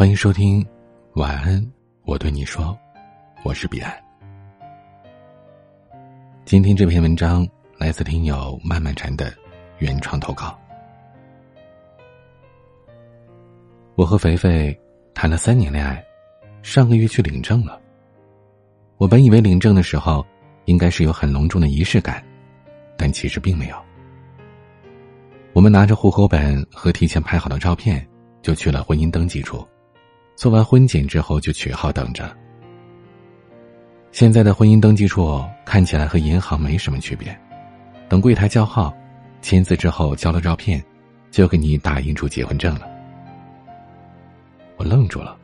欢迎收听，晚安，我对你说，我是彼岸。今天这篇文章来自听友漫漫禅的原创投稿。我和肥肥谈了三年恋爱，上个月去领证了。我本以为领证的时候应该是有很隆重的仪式感，但其实并没有。我们拿着户口本和提前拍好的照片，就去了婚姻登记处。做完婚检之后就取号等着。现在的婚姻登记处看起来和银行没什么区别，等柜台叫号、签字之后交了照片，就给你打印出结婚证了。我愣住了，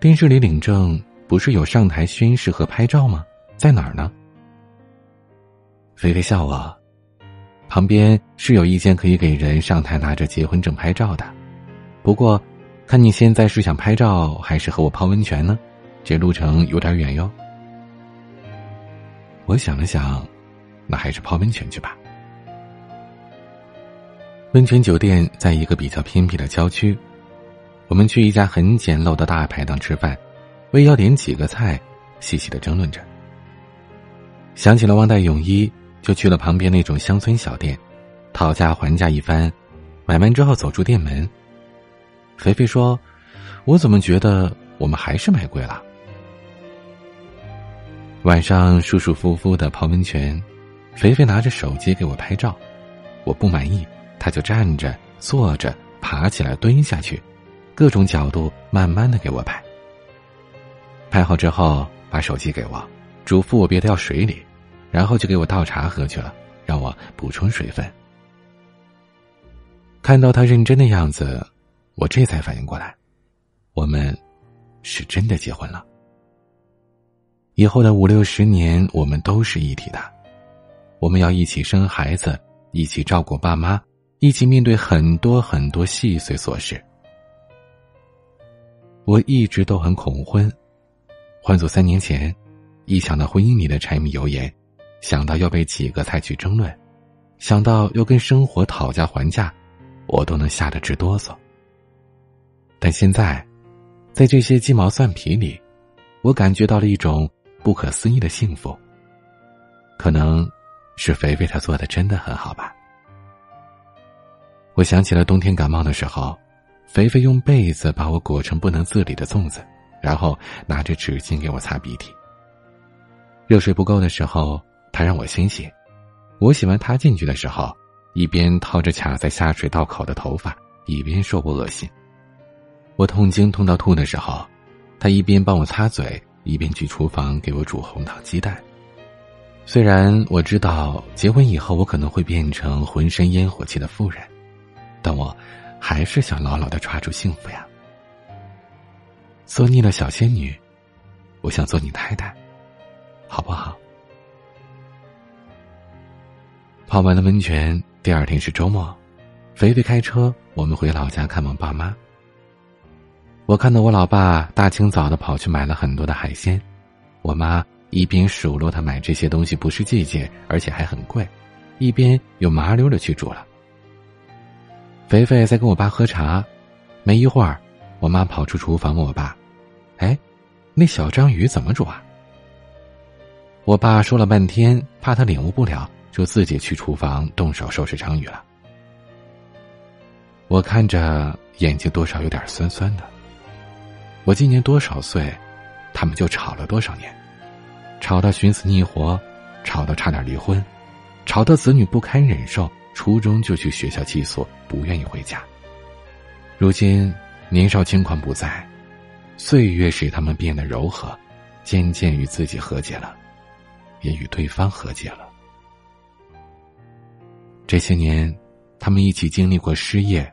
电视里领证不是有上台宣誓和拍照吗？在哪儿呢？菲菲笑我，旁边是有一间可以给人上台拿着结婚证拍照的，不过。看你现在是想拍照还是和我泡温泉呢？这路程有点远哟。我想了想，那还是泡温泉去吧。温泉酒店在一个比较偏僻的郊区，我们去一家很简陋的大排档吃饭，为要点几个菜，细细的争论着。想起了忘带泳衣，就去了旁边那种乡村小店，讨价还价一番，买完之后走出店门。肥肥说：“我怎么觉得我们还是买贵了？晚上舒舒服服的泡温泉，肥肥拿着手机给我拍照，我不满意，他就站着、坐着、爬起来、蹲下去，各种角度慢慢的给我拍。拍好之后，把手机给我，嘱咐我别掉水里，然后就给我倒茶喝去了，让我补充水分。看到他认真的样子。”我这才反应过来，我们是真的结婚了。以后的五六十年，我们都是一体的，我们要一起生孩子，一起照顾爸妈，一起面对很多很多细碎琐事。我一直都很恐婚，换做三年前，一想到婚姻里的柴米油盐，想到要被几个菜去争论，想到要跟生活讨价还价，我都能吓得直哆嗦。但现在，在这些鸡毛蒜皮里，我感觉到了一种不可思议的幸福。可能，是肥肥他做的真的很好吧。我想起了冬天感冒的时候，肥肥用被子把我裹成不能自理的粽子，然后拿着纸巾给我擦鼻涕。热水不够的时候，他让我先洗。我洗完他进去的时候，一边掏着卡在下水道口的头发，一边说我恶心。我痛经痛到吐的时候，他一边帮我擦嘴，一边去厨房给我煮红糖鸡蛋。虽然我知道结婚以后我可能会变成浑身烟火气的妇人，但我还是想牢牢的抓住幸福呀。做腻了小仙女，我想做你太太，好不好？泡完了温泉，第二天是周末，肥肥开车，我们回老家看望爸妈。我看到我老爸大清早的跑去买了很多的海鲜，我妈一边数落他买这些东西不是季节，而且还很贵，一边又麻溜的去煮了。肥肥在跟我爸喝茶，没一会儿，我妈跑出厨房问我爸：“哎，那小章鱼怎么煮啊？”我爸说了半天，怕他领悟不了，就自己去厨房动手收拾章鱼了。我看着眼睛多少有点酸酸的。我今年多少岁，他们就吵了多少年，吵到寻死觅活，吵到差点离婚，吵到子女不堪忍受，初中就去学校寄宿，不愿意回家。如今年少轻狂不在，岁月使他们变得柔和，渐渐与自己和解了，也与对方和解了。这些年，他们一起经历过失业、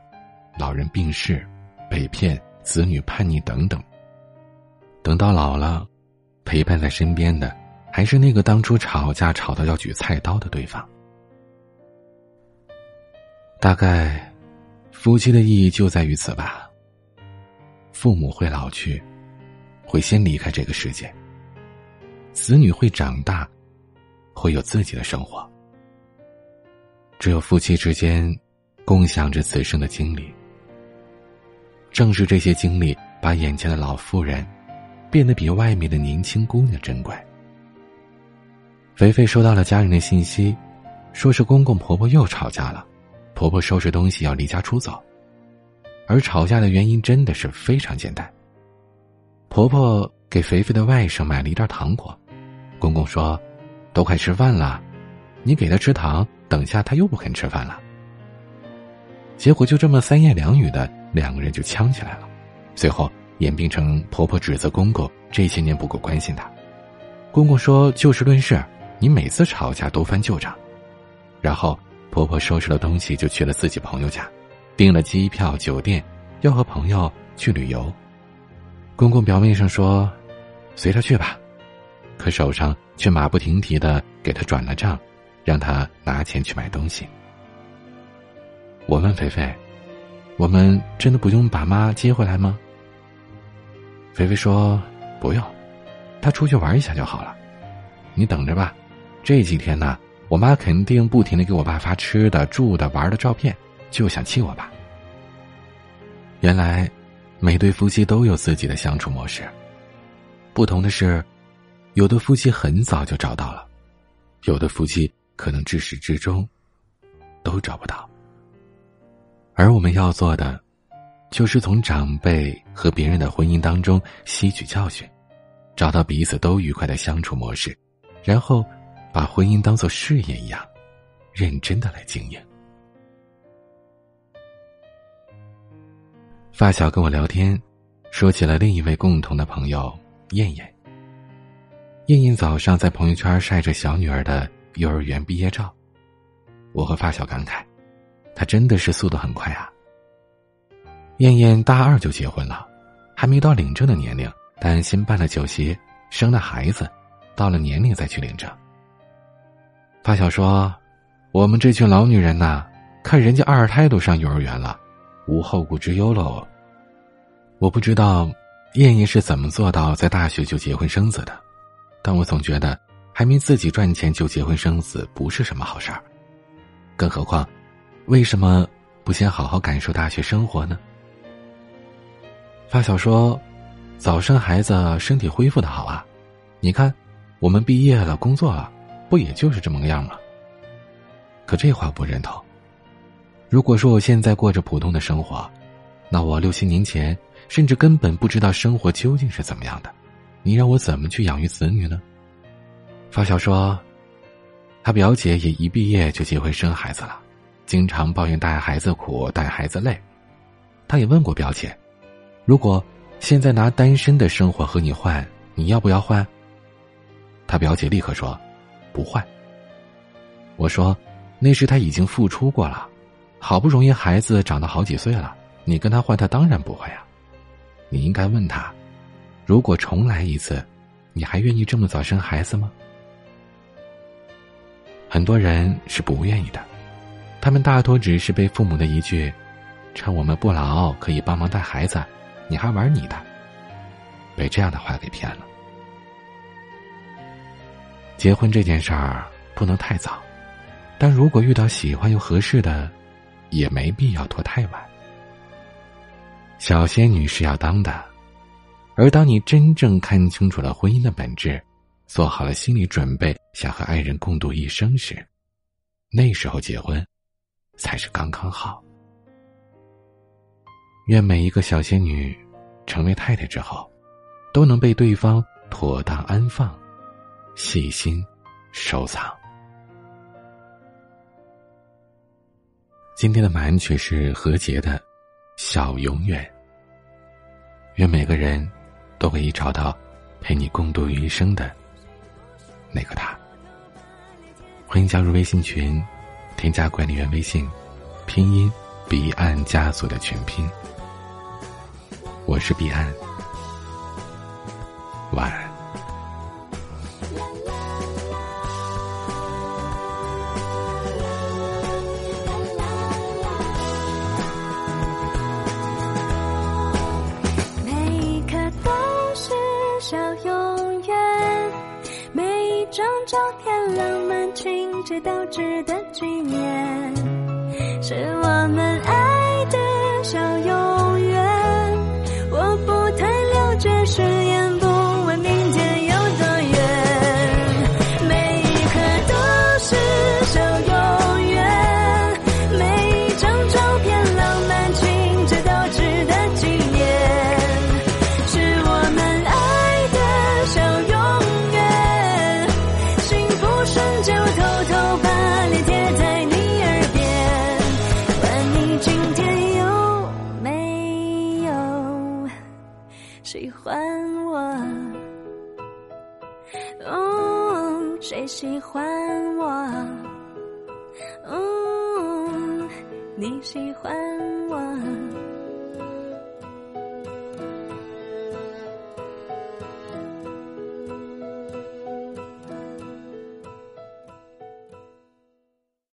老人病逝、被骗。子女叛逆等等。等到老了，陪伴在身边的还是那个当初吵架吵到要举菜刀的对方。大概，夫妻的意义就在于此吧。父母会老去，会先离开这个世界。子女会长大，会有自己的生活。只有夫妻之间，共享着此生的经历。正是这些经历，把眼前的老妇人变得比外面的年轻姑娘珍贵。肥肥收到了家人的信息，说是公公婆婆又吵架了，婆婆收拾东西要离家出走，而吵架的原因真的是非常简单。婆婆给肥肥的外甥买了一袋糖果，公公说：“都快吃饭了，你给他吃糖，等下他又不肯吃饭了。”结果就这么三言两语的，两个人就呛起来了，最后演变成婆婆指责公公这些年不够关心她。公公说：“就事论事，你每次吵架都翻旧账。”然后婆婆收拾了东西就去了自己朋友家，订了机票、酒店，要和朋友去旅游。公公表面上说：“随他去吧”，可手上却马不停蹄的给他转了账，让他拿钱去买东西。我问菲菲：“我们真的不用把妈接回来吗？”菲菲说：“不用，她出去玩一下就好了。你等着吧，这几天呢，我妈肯定不停的给我爸发吃的、住的、玩的照片，就想气我爸。”原来，每对夫妻都有自己的相处模式。不同的是，有的夫妻很早就找到了，有的夫妻可能至始至终都找不到。而我们要做的，就是从长辈和别人的婚姻当中吸取教训，找到彼此都愉快的相处模式，然后把婚姻当做事业一样，认真的来经营。发小跟我聊天，说起了另一位共同的朋友燕燕。燕燕早上在朋友圈晒着小女儿的幼儿园毕业照，我和发小感慨。他真的是速度很快啊！燕燕大二就结婚了，还没到领证的年龄，但先办了酒席，生了孩子，到了年龄再去领证。发小说：“我们这群老女人呐，看人家二胎都上幼儿园了，无后顾之忧喽。”我不知道燕燕是怎么做到在大学就结婚生子的，但我总觉得还没自己赚钱就结婚生子不是什么好事儿，更何况。为什么不先好好感受大学生活呢？发小说：“早生孩子，身体恢复的好啊！你看，我们毕业了，工作了，不也就是这么个样吗？”可这话不认同。如果说我现在过着普通的生活，那我六七年前甚至根本不知道生活究竟是怎么样的。你让我怎么去养育子女呢？发小说：“他表姐也一毕业就结婚生孩子了。”经常抱怨带孩子苦，带孩子累。他也问过表姐：“如果现在拿单身的生活和你换，你要不要换？”他表姐立刻说：“不换。”我说：“那时他已经付出过了，好不容易孩子长到好几岁了，你跟他换，他当然不会啊。你应该问他：如果重来一次，你还愿意这么早生孩子吗？”很多人是不愿意的。他们大多只是被父母的一句“趁我们不老，可以帮忙带孩子，你还玩你的”，被这样的话给骗了。结婚这件事儿不能太早，但如果遇到喜欢又合适的，也没必要拖太晚。小仙女是要当的，而当你真正看清楚了婚姻的本质，做好了心理准备，想和爱人共度一生时，那时候结婚。才是刚刚好。愿每一个小仙女成为太太之后，都能被对方妥当安放、细心收藏。今天的满曲是何洁的《小永远》。愿每个人都可以找到陪你共度余生的那个他。欢迎加入微信群。添加管理员微信，拼音彼岸家族的全拼。我是彼岸，都值得。纪念，是我们爱的小永哦，谁喜欢我？哦，你喜欢我？